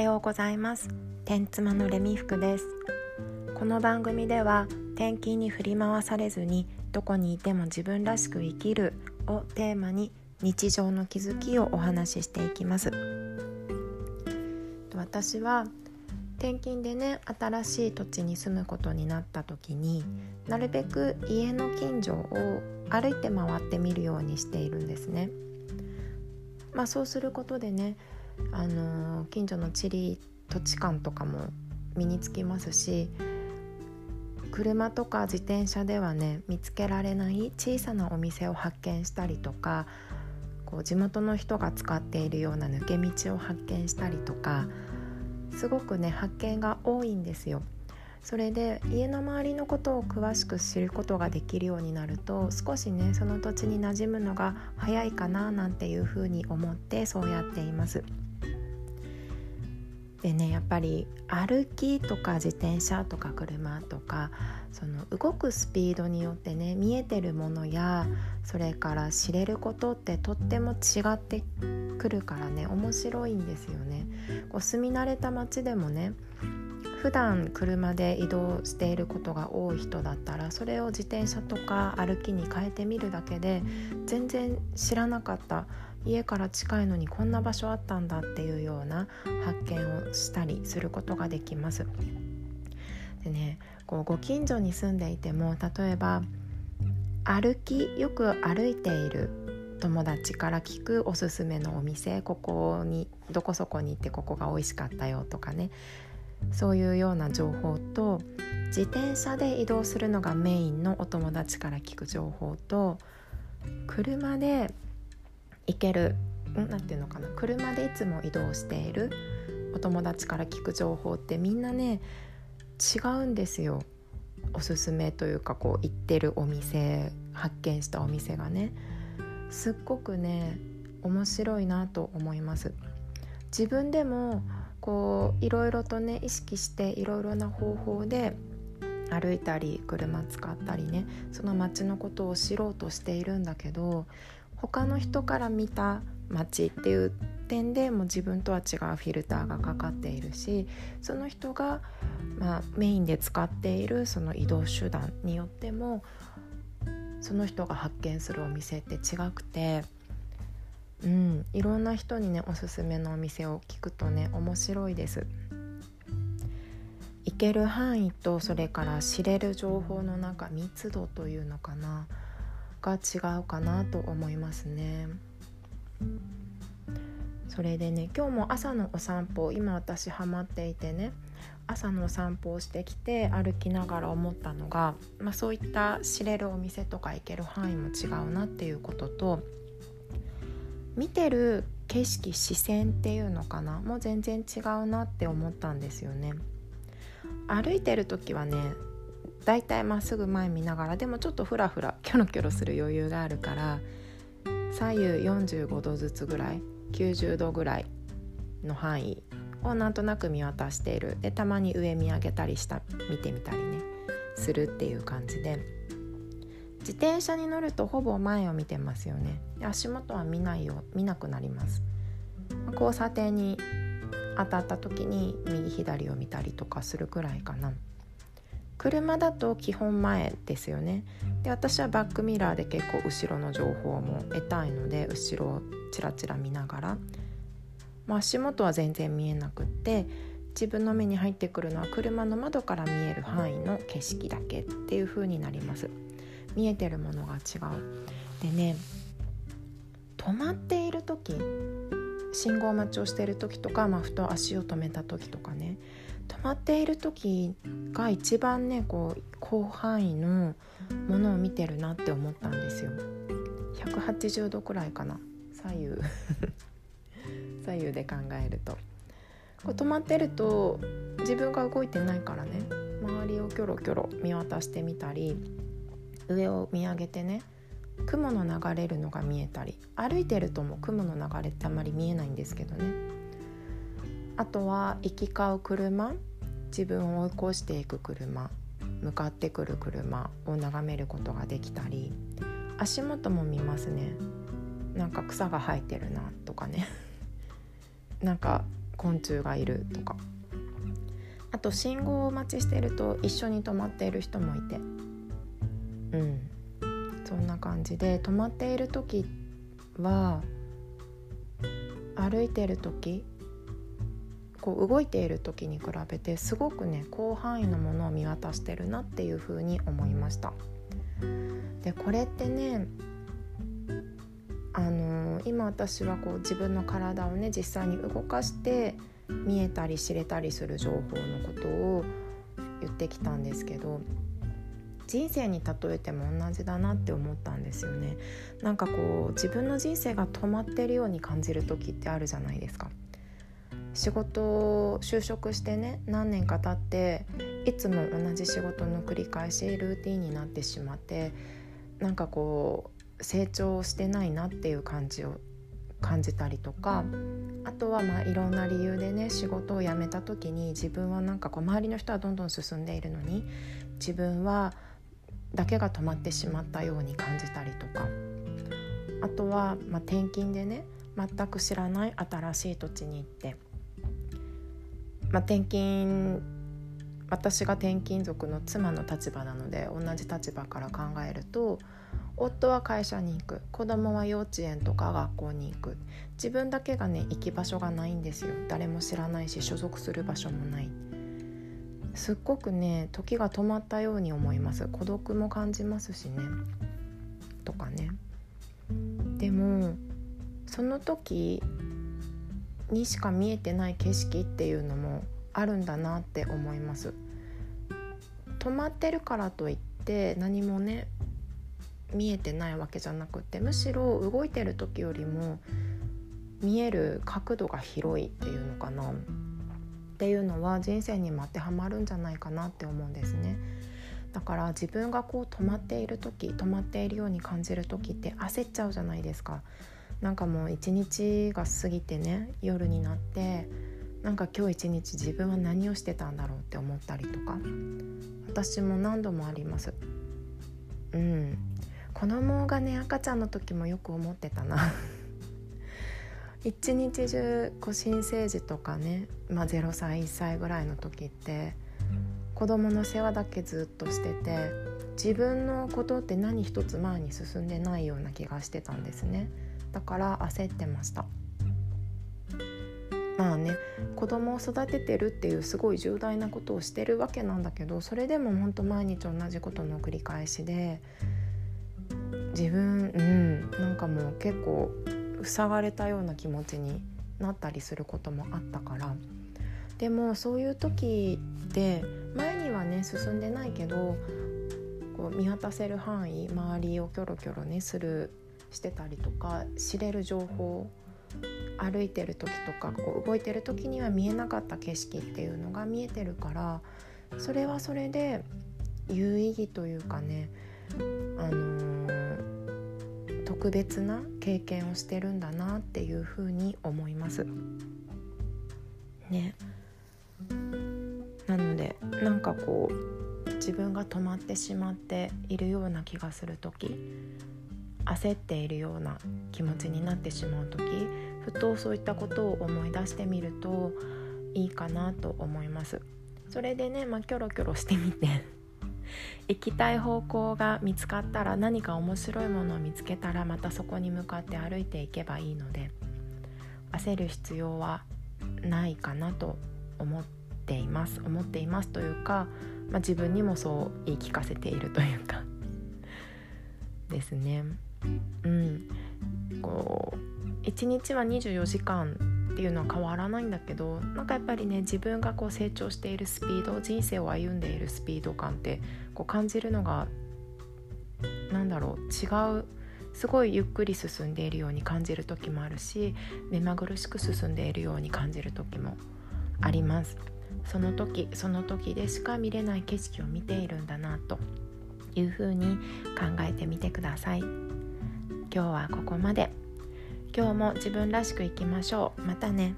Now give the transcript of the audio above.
はようございます。天妻のレミ服です。この番組では転勤に振り回されずにどこにいても自分らしく生きるをテーマに日常の気づきをお話ししていきます。私は転勤でね新しい土地に住むことになった時になるべく家の近所を歩いて回ってみるようにしているんですね。まあ、そうすることでね、あの、近所の地理土地感とかも身につきますし車とか自転車ではね見つけられない小さなお店を発見したりとかこう地元の人が使っているような抜け道を発見したりとかすごくね発見が多いんですよ。それで家の周りのことを詳しく知ることができるようになると少しねその土地に馴染むのが早いかななんていうふうに思ってそうやっています。でねやっぱり歩きとか自転車とか車とかその動くスピードによってね見えてるものやそれから知れることってとっても違ってくるからね面白いんですよね。こう住み慣れた街でもね普段車で移動していることが多い人だったらそれを自転車とか歩きに変えてみるだけで全然知らなかった家から近いのにこんな場所あったんだっていうような発見をしたりすることができます。でねこうご近所に住んでいても例えば歩きよく歩いている友達から聞くおすすめのお店ここにどこそこに行ってここが美味しかったよとかねそういうような情報と自転車で移動するのがメインのお友達から聞く情報と車で行ける何て言うのかな？車でいつも移動しているお友達から聞く情報ってみんなね違うんですよ。おすすめというかこう行ってるお店発見したお店がね。すっごくね面白いなと思います。自分でもこういろいろとね意識していろいろな方法で歩いたり車使ったりねその街のことを知ろうとしているんだけど他の人から見た街っていう点でも自分とは違うフィルターがかかっているしその人が、まあ、メインで使っているその移動手段によってもその人が発見するお店って違くてうん、いろんな人にねおすすめのお店を聞くとね面白いです。行ける範囲とそれから知れる情報の中密度というのかなが違うかなと思いますね。それでね今日も朝のお散歩今私ハマっていてね朝のお散歩をしてきて歩きながら思ったのが、まあ、そういった知れるお店とか行ける範囲も違うなっていうことと見てる景色視線っていうのかな？もう全然違うなって思ったんですよね。歩いてる時はねだいたいまっすぐ前見ながらでもちょっとフラフラキョロキョロする余裕があるから左右45度ずつぐらい90度ぐらいの範囲をなんとなく見渡している。でたまに上見上げたりした見てみたりねするっていう感じで自転車に乗るとほぼ前を見てますよね。足元は見ないよ見なくなります。交差点に当たった時に右左を見たりとかするくらいかな。車だと基本前ですよね。で私はバックミラーで結構後ろの情報も得たいので後ろをチラチラ見ながら、まあ、足元は全然見えなくって自分の目に入ってくるのは車の窓から見える範囲の景色だけっていう風になります。見えてるものが違う。でね止まっている時信号待ちをしている時とか、まあ、ふと足を止めた時とかね。止まっている時が一番ねこう広範囲のものを見てるなって思ったんですよ。180度くらいかな。左右。左右で考えると。こう止まってると自分が動いてないからね。周りをキョロキョロ見渡してみたり上を見上げてね雲の流れるのが見えたり歩いてるとも雲の流れってあまり見えないんですけどね。あとは行き交う車自分を追い越していく車向かってくる車を眺めることができたり足元も見ますね。なんか草が生えてるなとかね。なんか昆虫がいるとか。あと信号をお待ちしてると一緒に止まっている人もいてうんそんな感じで止まっている時は歩いてる時こう動いている時に比べてすごくね広範囲のものを見渡してるなっていうふうに思いました。でこれってねあのー、今私はこう自分の体をね実際に動かして見えたり知れたりする情報のことを言ってきたんですけど人生に例えても同じだなって思ったんですよね。なんかこう自分の人生が止まってるように感じる時ってあるじゃないですか。仕事就職してね何年か経っていつも同じ仕事の繰り返しルーティンになってしまってなんかこう成長してないなっていう感じを感じたりとかあとはまあいろんな理由でね仕事を辞めた時に自分はなんかこう周りの人はどんどん進んでいるのに自分はだけが止まってしまったように感じたりとか。あとはまあ転勤でね全く知らない新しい土地に行って、まあ、転勤私が転勤族の妻の立場なので同じ立場から考えると夫は会社に行く。子供は幼稚園とか学校に行く。自分だけがね行き場所がないんですよ。誰も知らないし所属する場所もない。すっごくね時が止まったように思います。孤独も感じますしね。とかね。でもその時にしか見えてない景色っていうのもあるんだなって思います。止まってるからといって何もね見えてないわけじゃなくてむしろ動いてる時よりも見える角度が広いっていうのかな。っていうのは人生にも当てはまるんじゃないかなって思うんですね。だから自分がこう止まっている時止まっているように感じる時って焦っちゃうじゃないですか。なんかもう一日が過ぎてね夜になってなんか今日一日自分は何をしてたんだろうって思ったりとか私も何度もあります。うん子供がね赤ちゃんの時もよく思ってたな一日中こう新生児とかね、まあ、0歳1歳ぐらいの時って子供の世話だけずっとしてて自分のことって何一つ前に進んでないような気がしてたんですね。だから焦ってました。まあね子供を育ててるっていうすごい重大なことをしてるわけなんだけどそれでも本当毎日同じことの繰り返しで自分うんなんかもう結構塞がれたような気持ちになったりすることもあったから。でもそういう時って前にはね進んでないけどこう見渡せる範囲周りをキョロキョロねするしてたりとか知れる情報歩いてる時とかこう動いてる時には見えなかった景色っていうのが見えてるからそれはそれで有意義というかねあのー、特別な経験をしてるんだなっていうふうに思います。ね。なのでなんかこう自分が止まってしまっているような気がする時焦っているような気持ちになってしまう時ふとそういったことを思い出してみるといいかなと思います。それでね、まあ、キョロキョロしてみて行きたい方向が見つかったら何か面白いものを見つけたらまたそこに向かって歩いていけばいいので焦る必要はないかなと思っています。思っていますというか、まあ、自分にもそう言い聞かせているというか。ですね。うん、こう1日は24時間っていうのは変わらないんだけどなんかやっぱりね自分がこう成長しているスピード人生を歩んでいるスピード感ってこう感じるのが何だろう違うすごいゆっくり進んでいるように感じる時もあるし目まぐるしく進んでいるように感じる時もあります。その時その時でしか見れない景色を見ているんだなというふうに考えてみてください。今日はここまで。今日も自分らしくいきましょう。またね。